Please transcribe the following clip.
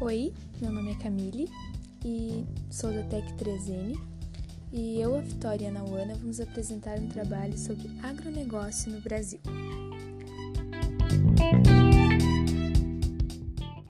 Oi, meu nome é Camille e sou da Tec 3N e eu, a Vitória e a Nauana vamos apresentar um trabalho sobre agronegócio no Brasil.